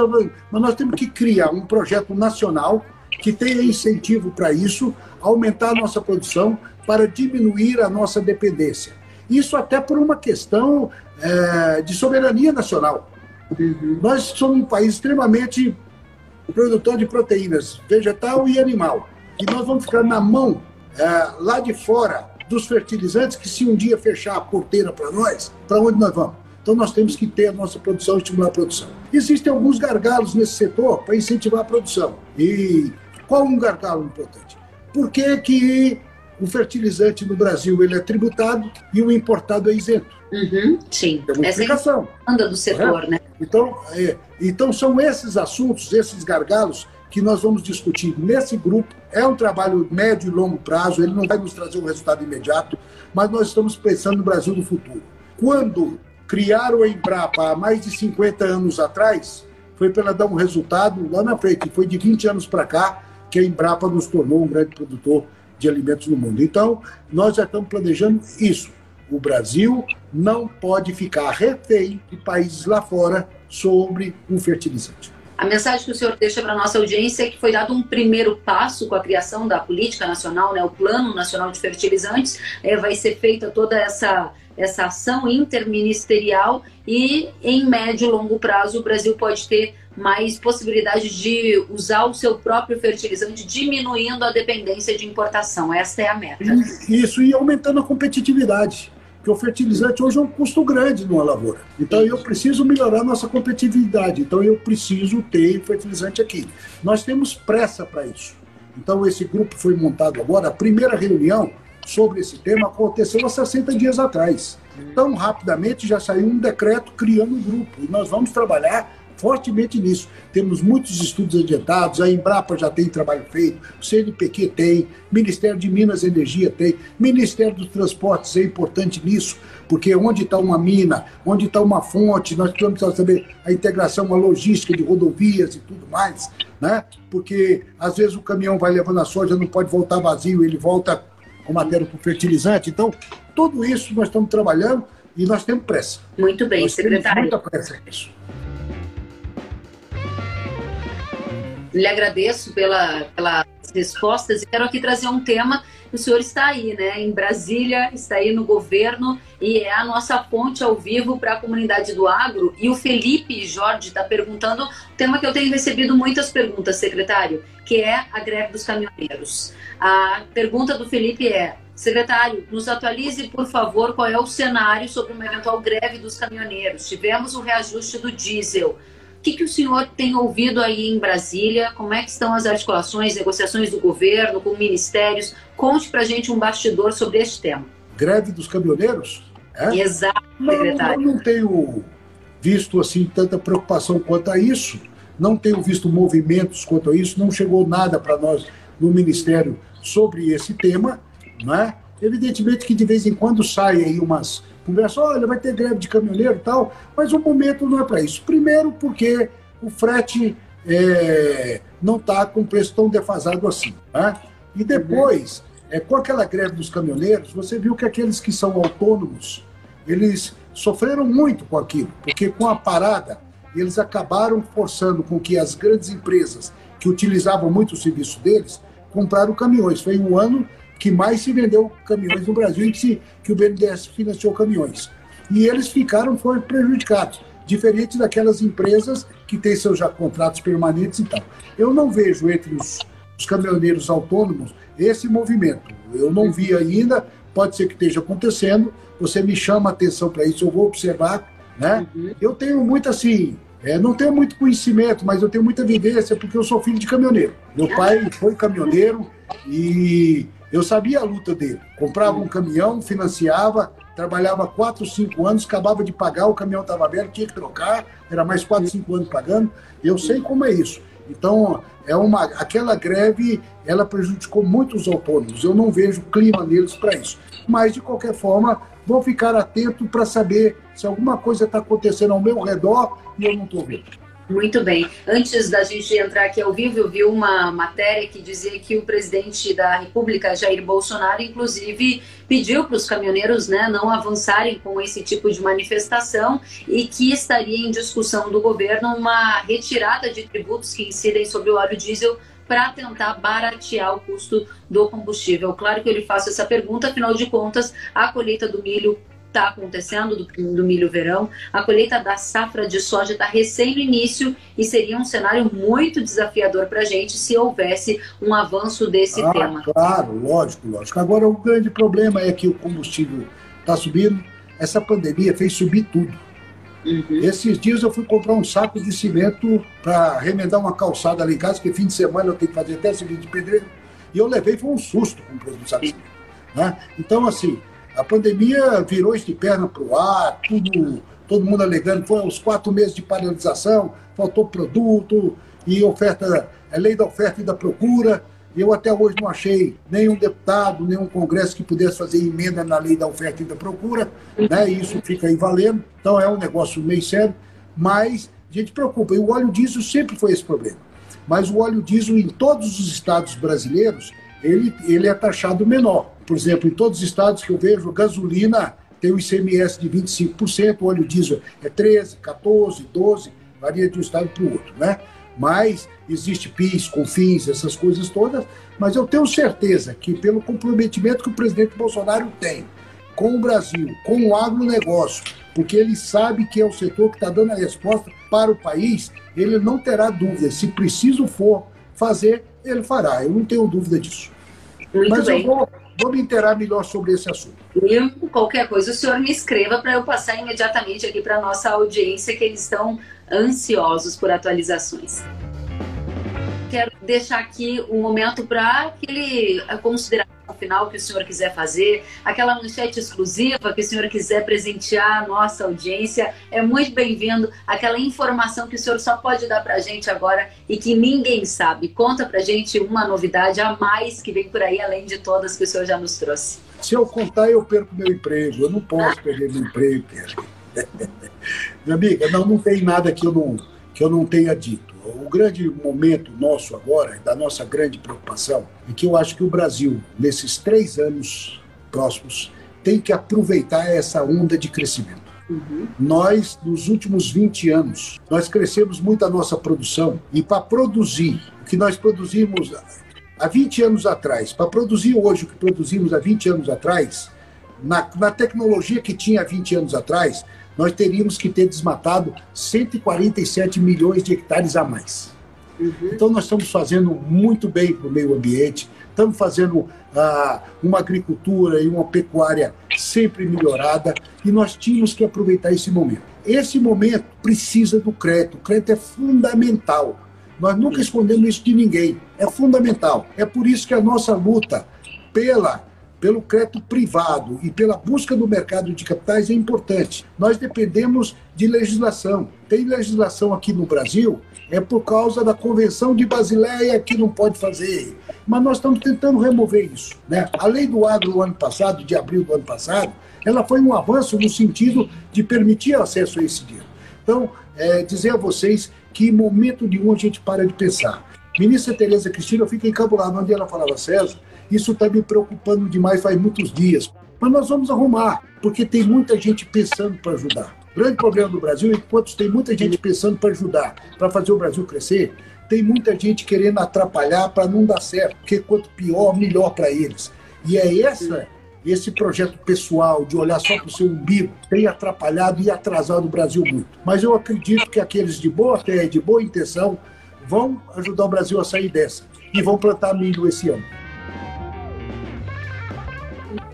Mas nós temos que criar um projeto nacional que tenha incentivo para isso, aumentar a nossa produção para diminuir a nossa dependência. Isso até por uma questão é, de soberania nacional. Nós somos um país extremamente produtor de proteínas vegetal e animal. E nós vamos ficar na mão é, lá de fora dos fertilizantes, que se um dia fechar a porteira para nós, para onde nós vamos? Então nós temos que ter a nossa produção, estimular a produção. Existem alguns gargalos nesse setor para incentivar a produção. E qual um gargalo importante? Por que, que o fertilizante no Brasil ele é tributado e o importado é isento? Uhum, sim. Tem uma Essa explicação. anda do setor, né? Então, é, então, são esses assuntos, esses gargalos, que nós vamos discutir nesse grupo. É um trabalho médio e longo prazo, ele não vai nos trazer um resultado imediato, mas nós estamos pensando no Brasil do futuro. Quando criaram a Embrapa há mais de 50 anos atrás, foi para dar um resultado lá na frente. Foi de 20 anos para cá que a Embrapa nos tornou um grande produtor de alimentos no mundo. Então, nós já estamos planejando isso. O Brasil não pode ficar refém de países lá fora sobre um fertilizante. A mensagem que o senhor deixa para a nossa audiência é que foi dado um primeiro passo com a criação da política nacional, né, o Plano Nacional de Fertilizantes. É, vai ser feita toda essa, essa ação interministerial e, em médio e longo prazo, o Brasil pode ter mais possibilidade de usar o seu próprio fertilizante, diminuindo a dependência de importação. Essa é a meta. Isso, e aumentando a competitividade. Porque o fertilizante hoje é um custo grande numa lavoura. Então eu preciso melhorar nossa competitividade. Então eu preciso ter fertilizante aqui. Nós temos pressa para isso. Então esse grupo foi montado agora. A primeira reunião sobre esse tema aconteceu há 60 dias atrás. Então rapidamente já saiu um decreto criando um grupo. E nós vamos trabalhar fortemente nisso. Temos muitos estudos adiantados, a Embrapa já tem trabalho feito, o CNPq tem, Ministério de Minas e Energia tem, Ministério dos Transportes é importante nisso, porque onde está uma mina, onde está uma fonte, nós precisamos saber a integração, a logística de rodovias e tudo mais, né? Porque às vezes o caminhão vai levando a soja, não pode voltar vazio, ele volta com matéria para fertilizante. Então, tudo isso nós estamos trabalhando e nós temos pressa. Muito bem, nós secretário. Muita pressa nisso. Lhe agradeço pela, pelas respostas e quero aqui trazer um tema. O senhor está aí, né, em Brasília, está aí no governo e é a nossa fonte ao vivo para a comunidade do agro. E o Felipe Jorge está perguntando, tema que eu tenho recebido muitas perguntas, secretário, que é a greve dos caminhoneiros. A pergunta do Felipe é: Secretário, nos atualize, por favor, qual é o cenário sobre uma eventual greve dos caminhoneiros. Tivemos o reajuste do diesel. O que, que o senhor tem ouvido aí em Brasília? Como é que estão as articulações, negociações do governo com ministérios? Conte para a gente um bastidor sobre este tema. Greve dos caminhoneiros? É? Exato, secretário. Não, eu não tenho visto assim tanta preocupação quanto a isso. Não tenho visto movimentos quanto a isso. Não chegou nada para nós no Ministério sobre esse tema. Né? Evidentemente que de vez em quando saem aí umas conversa, olha, vai ter greve de caminhoneiro e tal, mas o momento não é para isso. Primeiro, porque o frete é, não está com preço tão defasado assim. Né? E depois, é, com aquela greve dos caminhoneiros, você viu que aqueles que são autônomos, eles sofreram muito com aquilo, porque com a parada, eles acabaram forçando com que as grandes empresas que utilizavam muito o serviço deles compraram caminhões. Foi um ano que mais se vendeu caminhões no Brasil e que, que o BNDES financiou caminhões. E eles ficaram, foram prejudicados, diferente daquelas empresas que têm seus já contratos permanentes e tal. Eu não vejo entre os, os caminhoneiros autônomos esse movimento. Eu não vi ainda, pode ser que esteja acontecendo. Você me chama a atenção para isso, eu vou observar. Né? Uhum. Eu tenho muito assim, é, não tenho muito conhecimento, mas eu tenho muita vivência porque eu sou filho de caminhoneiro. Meu pai foi caminhoneiro e eu sabia a luta dele. Comprava um caminhão, financiava, trabalhava 4, 5 anos, acabava de pagar, o caminhão estava aberto, tinha que trocar, era mais 4, 5 anos pagando. Eu sei como é isso. Então, é uma, aquela greve, ela prejudicou muito os autônomos. Eu não vejo clima neles para isso. Mas, de qualquer forma, vou ficar atento para saber se alguma coisa está acontecendo ao meu redor e eu não estou vendo. Muito bem. Antes da gente entrar aqui ao vivo, eu vi uma matéria que dizia que o presidente da República, Jair Bolsonaro, inclusive pediu para os caminhoneiros né, não avançarem com esse tipo de manifestação e que estaria em discussão do governo uma retirada de tributos que incidem sobre o óleo diesel para tentar baratear o custo do combustível. Claro que ele faz essa pergunta, afinal de contas, a colheita do milho está acontecendo do, do, milho verão. A colheita da safra de soja está recém no início e seria um cenário muito desafiador para a gente se houvesse um avanço desse ah, tema. Claro, lógico, lógico. Agora, o grande problema é que o combustível está subindo. Essa pandemia fez subir tudo. Uhum. Esses dias eu fui comprar um saco de cimento para remendar uma calçada ali em casa, porque fim de semana eu tenho que fazer até serviço de pedreiro. E eu levei, foi um susto com o preço do saco de cimento. Né? Então, assim, a pandemia virou de perna para o ar, tudo, todo mundo alegando, foi uns quatro meses de paralisação, faltou produto e oferta, é lei da oferta e da procura. Eu até hoje não achei nenhum deputado, nenhum congresso que pudesse fazer emenda na lei da oferta e da procura, né? Isso fica aí valendo. Então é um negócio meio sério, mas a gente preocupa. E o óleo diesel sempre foi esse problema. Mas o óleo diesel em todos os estados brasileiros, ele, ele é taxado menor. Por exemplo, em todos os estados que eu vejo, gasolina tem o ICMS de 25%, o óleo diesel é 13%, 14%, 12%, varia de um estado para o outro, né? Mas existe PIS, CONFINS, essas coisas todas, mas eu tenho certeza que pelo comprometimento que o presidente Bolsonaro tem com o Brasil, com o agronegócio, porque ele sabe que é o setor que está dando a resposta para o país, ele não terá dúvida. Se preciso for fazer, ele fará. Eu não tenho dúvida disso. Muito Mas bem. eu vou, vou me inteirar melhor sobre esse assunto. E qualquer coisa o senhor me escreva para eu passar imediatamente aqui para nossa audiência, que eles estão ansiosos por atualizações quero deixar aqui um momento para aquele consideração final que o senhor quiser fazer, aquela manchete exclusiva que o senhor quiser presentear a nossa audiência, é muito bem-vindo. Aquela informação que o senhor só pode dar para a gente agora e que ninguém sabe. Conta para a gente uma novidade a mais que vem por aí, além de todas que o senhor já nos trouxe. Se eu contar, eu perco meu emprego. Eu não posso perder meu emprego, Minha amiga, não, não tem nada que eu não, que eu não tenha dito o grande momento nosso agora, da nossa grande preocupação, é que eu acho que o Brasil, nesses três anos próximos, tem que aproveitar essa onda de crescimento. Uhum. Nós, nos últimos 20 anos, nós crescemos muito a nossa produção e para produzir o que nós produzimos há 20 anos atrás, para produzir hoje o que produzimos há 20 anos atrás, na, na tecnologia que tinha há 20 anos atrás, nós teríamos que ter desmatado 147 milhões de hectares a mais. Uhum. Então, nós estamos fazendo muito bem para o meio ambiente, estamos fazendo ah, uma agricultura e uma pecuária sempre melhorada, e nós tínhamos que aproveitar esse momento. Esse momento precisa do crédito, o crédito é fundamental. Nós nunca escondemos isso de ninguém, é fundamental. É por isso que a nossa luta pela pelo crédito privado e pela busca do mercado de capitais é importante. Nós dependemos de legislação. Tem legislação aqui no Brasil, é por causa da Convenção de Basileia que não pode fazer. Mas nós estamos tentando remover isso. Né? A lei do agro do ano passado, de abril do ano passado, ela foi um avanço no sentido de permitir acesso a esse dinheiro. Então, é, dizer a vocês que momento nenhum a gente para de pensar. Ministra Tereza Cristina, eu fico encabulado onde ela falava, César, isso está me preocupando demais faz muitos dias. Mas nós vamos arrumar, porque tem muita gente pensando para ajudar. O grande problema do Brasil é enquanto tem muita gente pensando para ajudar, para fazer o Brasil crescer, tem muita gente querendo atrapalhar para não dar certo, porque quanto pior, melhor para eles. E é essa, esse projeto pessoal de olhar só para o seu umbigo tem atrapalhado e atrasado o Brasil muito. Mas eu acredito que aqueles de boa fé, de boa intenção, vão ajudar o Brasil a sair dessa e vão plantar milho esse ano.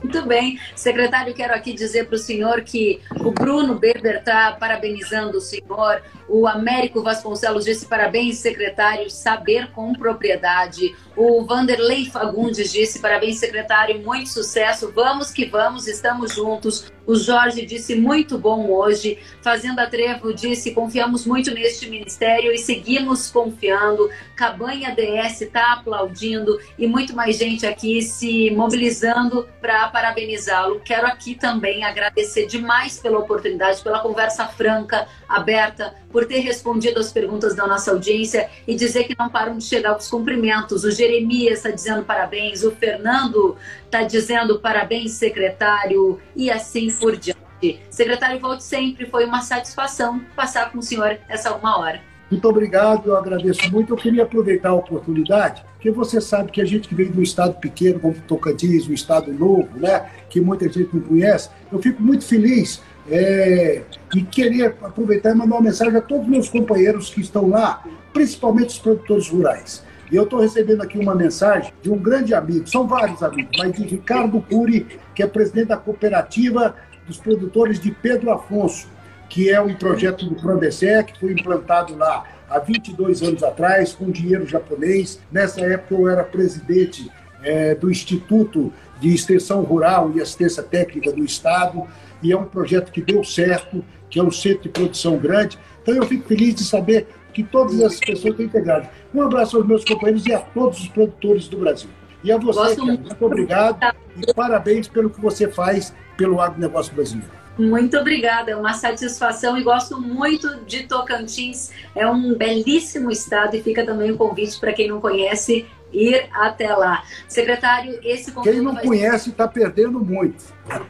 Muito bem. Secretário, quero aqui dizer para o senhor que o Bruno Beber está parabenizando o senhor. O Américo Vasconcelos disse parabéns, secretário, saber com propriedade. O Vanderlei Fagundes disse parabéns, secretário, muito sucesso. Vamos que vamos, estamos juntos. O Jorge disse muito bom hoje. Fazenda Trevo disse confiamos muito neste ministério e seguimos confiando. Cabanha DS está aplaudindo e muito mais gente aqui se mobilizando para parabenizá-lo. Quero aqui também agradecer demais pela oportunidade, pela conversa franca, aberta, por ter respondido as perguntas da nossa audiência e dizer que não param de chegar os cumprimentos. O Jeremias está dizendo parabéns, o Fernando está dizendo parabéns, secretário, e assim por diante. Secretário, volte sempre, foi uma satisfação passar com o senhor essa uma hora. Muito obrigado, eu agradeço muito. Eu queria aproveitar a oportunidade, porque você sabe que a gente que vem de um estado pequeno, como Tocantins, um estado novo, né, que muita gente não conhece, eu fico muito feliz é, e queria aproveitar e mandar uma mensagem a todos os meus companheiros que estão lá, principalmente os produtores rurais. E eu estou recebendo aqui uma mensagem de um grande amigo, são vários amigos, mas de Ricardo Puri, que é presidente da cooperativa dos produtores de Pedro Afonso, que é um projeto do Prodecé, que foi implantado lá há 22 anos atrás, com dinheiro japonês. Nessa época eu era presidente é, do Instituto de Extensão Rural e Assistência Técnica do Estado, e é um projeto que deu certo, que é um centro de produção grande. Então eu fico feliz de saber que todas essas pessoas estão integradas. Um abraço aos meus companheiros e a todos os produtores do Brasil. E a você, muito. muito obrigado e parabéns pelo que você faz pelo agronegócio brasileiro. Muito obrigada, é uma satisfação e gosto muito de Tocantins. É um belíssimo estado e fica também o convite para quem não conhece ir até lá. Secretário, esse conteúdo. Quem não conhece está perdendo muito.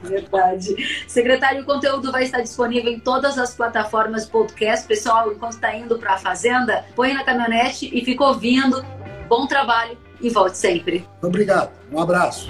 Verdade. Secretário, o conteúdo vai estar disponível em todas as plataformas podcast. Pessoal, enquanto está indo para a fazenda, põe na caminhonete e fica ouvindo. Bom trabalho e volte sempre. Obrigado. Um abraço.